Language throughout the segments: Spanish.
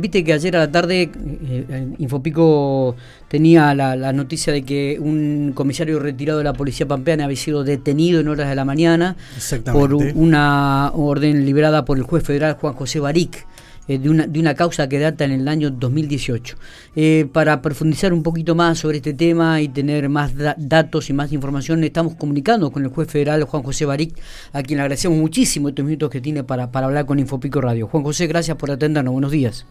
viste que ayer a la tarde eh, Infopico tenía la, noticia de que un comisario retirado de la policía pampeana había sido detenido en horas de la mañana por una orden liberada por el juez federal Juan José Baric. Eh, de, una, de una causa que data en el año 2018. Eh, para profundizar un poquito más sobre este tema y tener más datos y más información, estamos comunicando con el juez federal Juan José Baric, a quien le agradecemos muchísimo estos minutos que tiene para, para hablar con Infopico Radio. Juan José, gracias por atendernos. Buenos días.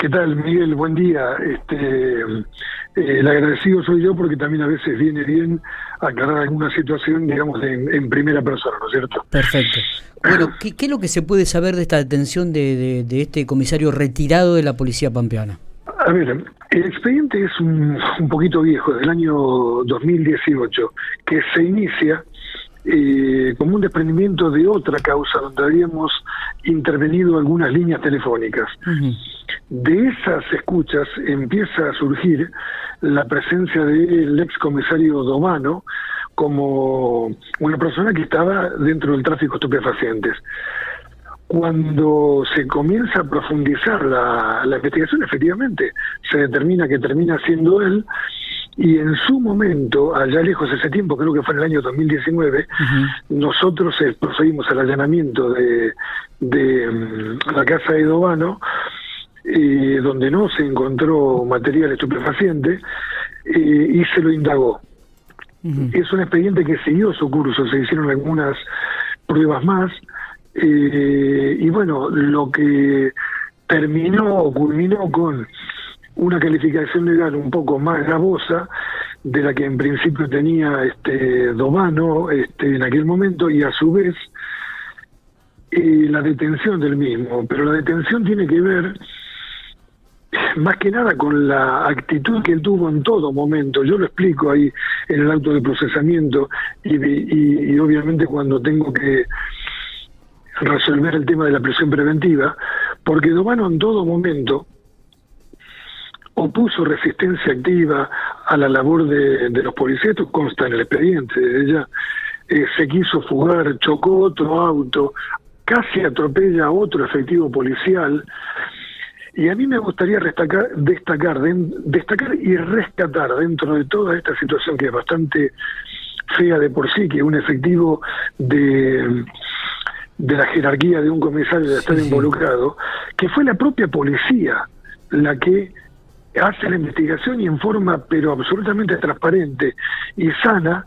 ¿Qué tal, Miguel? Buen día. Este, eh, el agradecido soy yo porque también a veces viene bien aclarar alguna situación, digamos, en, primera persona, ¿no es cierto? Perfecto. Bueno, ¿qué, es lo que se puede saber de esta detención de, este comisario retirado de la policía pampeana? A ver, el expediente es un, un poquito viejo, del año 2018, que se inicia eh, como un desprendimiento de otra causa donde habíamos intervenido algunas líneas telefónicas. De esas escuchas empieza a surgir la presencia del ex comisario Domano como una persona que estaba dentro del tráfico de estupefacientes. Cuando se comienza a profundizar la, la investigación, efectivamente, se determina que termina siendo él, y en su momento, allá lejos de ese tiempo, creo que fue en el año 2019, nosotros eh, procedimos al allanamiento de, de mm, la casa de Dobano, eh, donde no se encontró material estupefaciente, eh, y se lo indagó. Es un expediente que siguió su curso, se hicieron algunas pruebas más, y bueno, lo que terminó o culminó con una calificación legal un poco más gravosa de la que en principio tenía este Domano este, en aquel momento y a su vez eh, la detención del mismo. Pero la detención tiene que ver más que nada con la actitud que él tuvo en todo momento. Yo lo explico ahí en el auto de procesamiento y, y, y obviamente cuando tengo que resolver el tema de la presión preventiva, porque Domano en todo momento opuso resistencia activa a la labor de, los policías, esto consta en el expediente, ella eh, se quiso fugar, chocó otro auto, casi atropella a otro efectivo policial, y a mí me gustaría destacar, destacar, destacar y rescatar dentro de toda esta situación que es bastante fea de por sí, que un efectivo de, de la jerarquía de un comisario de estar involucrado, que fue la propia policía la que hace la investigación y en forma pero absolutamente transparente y sana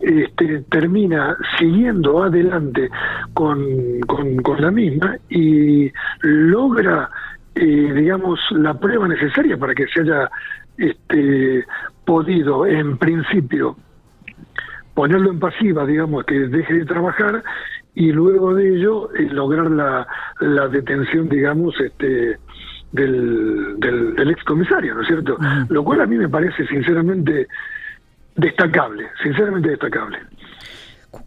este, termina siguiendo adelante con, con, la misma y logra eh, digamos la prueba necesaria para que se haya este, podido en principio ponerlo en pasiva digamos que deje de trabajar y luego de ello eh, lograr la, la detención digamos este del, del, ex comisario, ¿no es cierto? Lo cual a mí me parece sinceramente destacable, sinceramente destacable.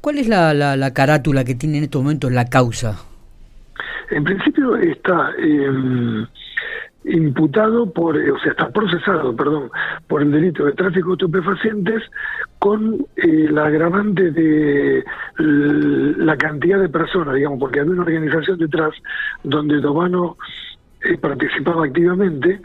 ¿Cuál es la, la, carátula que tiene en estos momentos la causa? En principio está em, imputado por, o sea, está procesado, perdón, por el delito de tráfico de estupefacientes con eh, la agravante de la cantidad de personas, digamos, porque había una organización detrás donde Domano eh, participaba activamente.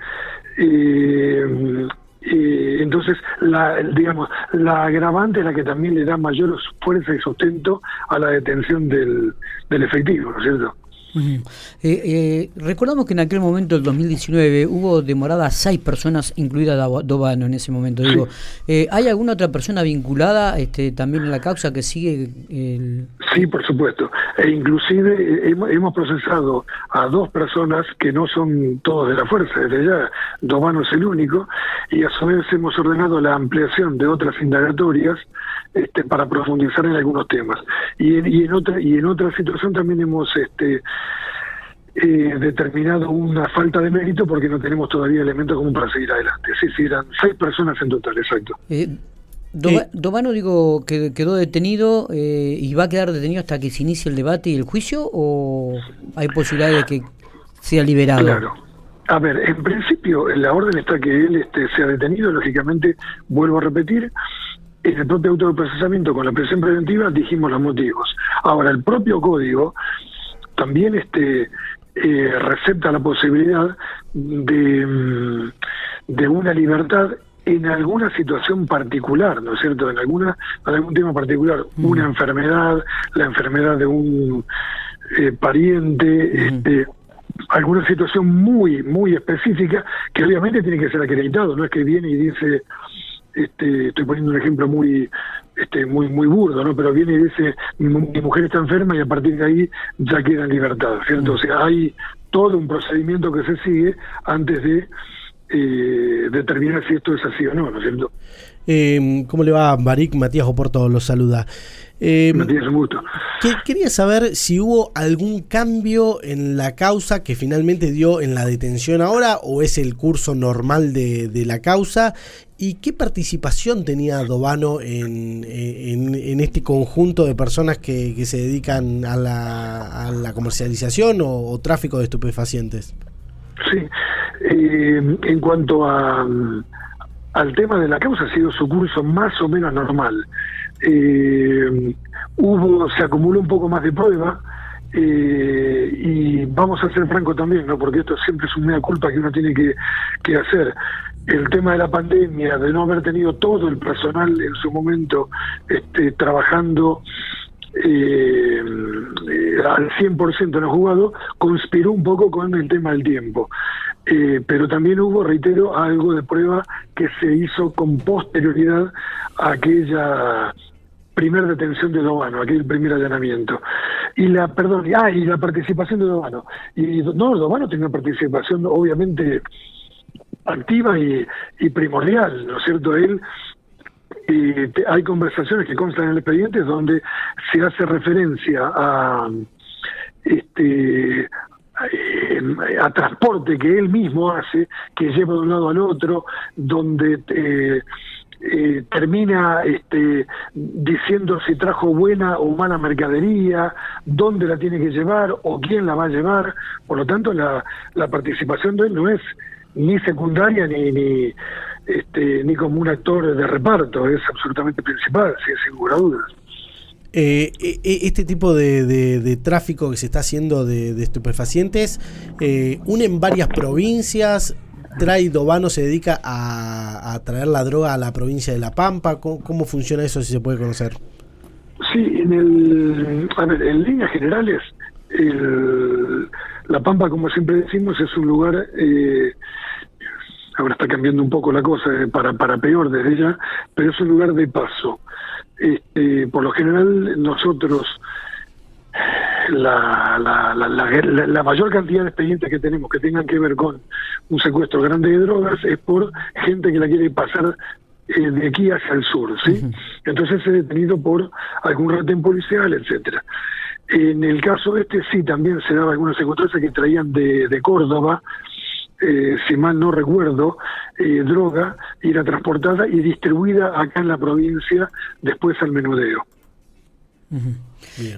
Eh, eh, entonces, la, digamos, la agravante es la que también le da mayor fuerza y sustento a la detención del, del efectivo, ¿no es cierto? Eh, eh, recordamos que en aquel momento, el 2019, hubo demoradas seis personas, incluida Dobano en ese momento. Digo, eh, ¿hay alguna otra persona vinculada este, también en la causa que sigue? El... Sí, por supuesto. E inclusive eh, hemos, procesado a dos personas que no son todos de la fuerza, desde ya Dobano es el único, y a su vez hemos ordenado la ampliación de otras indagatorias este, para profundizar en algunos temas. Y en, y en otra y en otra situación también hemos este, eh, determinado una falta de mérito porque no tenemos todavía elementos como para seguir adelante. Sí, sí, eran seis personas en total, exacto. Eh, eh Domano, digo, que quedó detenido eh, y va a quedar detenido hasta que se inicie el debate y el juicio o hay posibilidad de que sea liberado? Claro. A ver, en principio la orden está que él este, sea detenido, lógicamente, vuelvo a repetir, en el propio autoprocesamiento con la presión preventiva dijimos los motivos. Ahora, el propio código también este eh, recepta la posibilidad de, mm, de una libertad en alguna situación particular, ¿no es cierto? En alguna en algún tema particular, mm. una enfermedad, la enfermedad de un eh, pariente, este, alguna situación muy muy específica que obviamente tiene que ser acreditado, no es que viene y dice este, estoy poniendo un ejemplo muy este, muy muy burdo, ¿no? Pero viene y dice mi, mujer está enferma y a partir de ahí ya queda en libertad, ¿cierto? Mm. O sea, hay todo un procedimiento que se sigue antes de eh, determinar si esto es así o no, ¿no es cierto? Eh, ¿Cómo le va, Barik? Matías Oporto lo saluda. Eh, Matías, un gusto. quería saber si hubo algún cambio en la causa que finalmente dio en la detención ahora o es el curso normal de, la causa y qué participación tenía Dobano en, en, este conjunto de personas que, se dedican a la, a la comercialización o tráfico de estupefacientes. Sí, eh, en cuanto a, al tema de la causa, ha sido su curso más o menos normal. Eh, hubo, se acumuló un poco más de prueba. Eh, y vamos a ser franco también, ¿no? porque esto siempre es una culpa que uno tiene que, hacer el tema de la pandemia, de no haber tenido todo el personal en su momento este, trabajando eh, al 100% en el jugado, conspiró un poco con el tema del tiempo. Eh, pero también hubo, reitero, algo de prueba que se hizo con posterioridad a aquella primer detención de Dobano, aquel primer allanamiento. Y la, perdón, ah, y la participación de Dobano. Y no, Dobano tiene una participación obviamente activa y, primordial, ¿no es cierto? Él y hay conversaciones que constan en el expediente donde se hace referencia a este a transporte que él mismo hace, que lleva de un lado al otro, donde eh, eh, termina este, diciendo si trajo buena o mala mercadería, dónde la tiene que llevar o quién la va a llevar. Por lo tanto, la, la participación de él no es ni secundaria ni, ni este, ni como un actor de reparto, es absolutamente principal, sin ninguna duda. Eh, e, e, este tipo de, tráfico que se está haciendo de, estupefacientes eh, en varias provincias. Trae Dobano se dedica a, traer la droga a la provincia de La Pampa. ¿Cómo, funciona eso si se puede conocer? Sí, en el, a ver, en líneas generales, La Pampa, como siempre decimos, es un lugar eh, ahora está cambiando un poco la cosa eh, para, para peor desde ya, pero es un lugar de paso. Este, por lo general nosotros la, la, la, la, mayor cantidad de expedientes que tenemos que tengan que ver con un secuestro grande de drogas es por gente que la quiere pasar eh, de aquí hacia el sur, ¿sí? Entonces es detenido por algún retén policial, etcétera. En el caso este sí también se daba algunas secuestros que traían de, de Córdoba, eh, si mal no recuerdo, eh, droga y era transportada y distribuida acá en la provincia después al menudeo.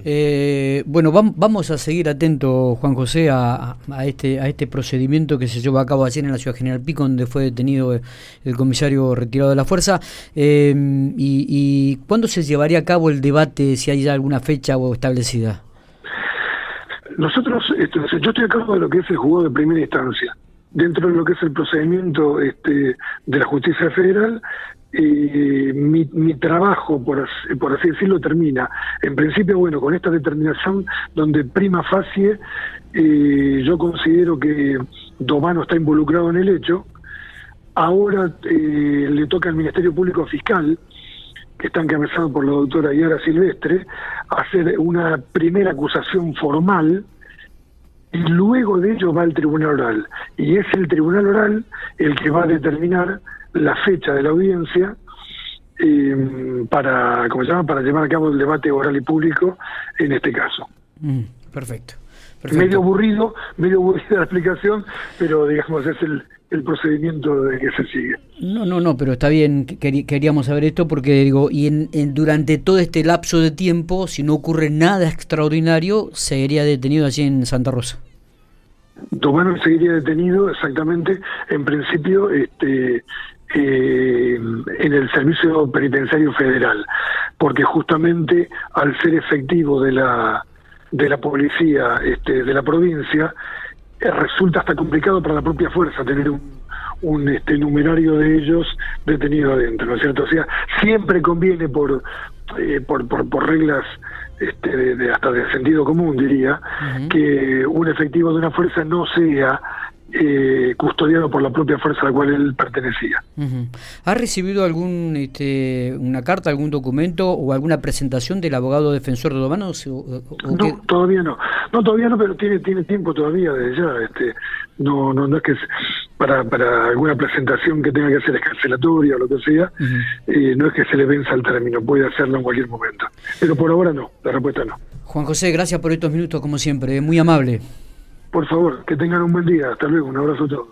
Eh, bueno, vamos a seguir atentos, Juan José, a, este, a este procedimiento que se llevó a cabo ayer en la ciudad General Pico, donde fue detenido el comisario retirado de la fuerza. y, ¿Y cuándo se llevaría a cabo el debate, si hay alguna fecha o establecida? Nosotros, yo estoy a cargo de lo que es el juzgado de primera instancia dentro de lo que es el procedimiento este, de la justicia federal, eh, mi, mi, trabajo, por así, decirlo, termina. En principio, bueno, con esta determinación donde prima facie eh, yo considero que Domano está involucrado en el hecho, ahora eh, le toca al Ministerio Público Fiscal, que está encabezado por la doctora Yara Silvestre, hacer una primera acusación formal y luego de ello va el tribunal oral. Y es el tribunal oral el que va a determinar la fecha de la audiencia eh, para, ¿cómo se llama? para llevar a cabo el debate oral y público en este caso. Mm, perfecto. Medio aburrido, medio aburrida la explicación, pero digamos es el, el procedimiento de que se sigue. No, no, no, pero está bien, queríamos saber esto porque digo, y en, durante todo este lapso de tiempo, si no ocurre nada extraordinario, seguiría detenido allí en Santa Rosa. Tomano seguiría detenido exactamente, en principio, este, eh, en el Servicio Penitenciario Federal, porque justamente al ser efectivo de la de la policía este, de la provincia, eh, resulta hasta complicado para la propia fuerza tener un, un este, numerario de ellos detenido adentro, ¿no es cierto? O sea, siempre conviene por, eh, por, por, por, reglas este, de, hasta de sentido común, diría, que un efectivo de una fuerza no sea eh, custodiado por la propia fuerza a la cual él pertenecía. ¿Ha recibido algún este, una carta, algún documento o alguna presentación del abogado defensor de humanos? no, todavía no. No, todavía no, pero tiene tiene tiempo todavía de ya. Este, no, no, no es que para, para alguna presentación que tenga que hacer escarcelatoria o lo que sea, eh, no es que se le venza el término, puede hacerlo en cualquier momento. Pero por ahora no, la respuesta no. Juan José, gracias por estos minutos como siempre, muy amable. Por favor, que tengan un buen día. Hasta luego. Un abrazo a todos.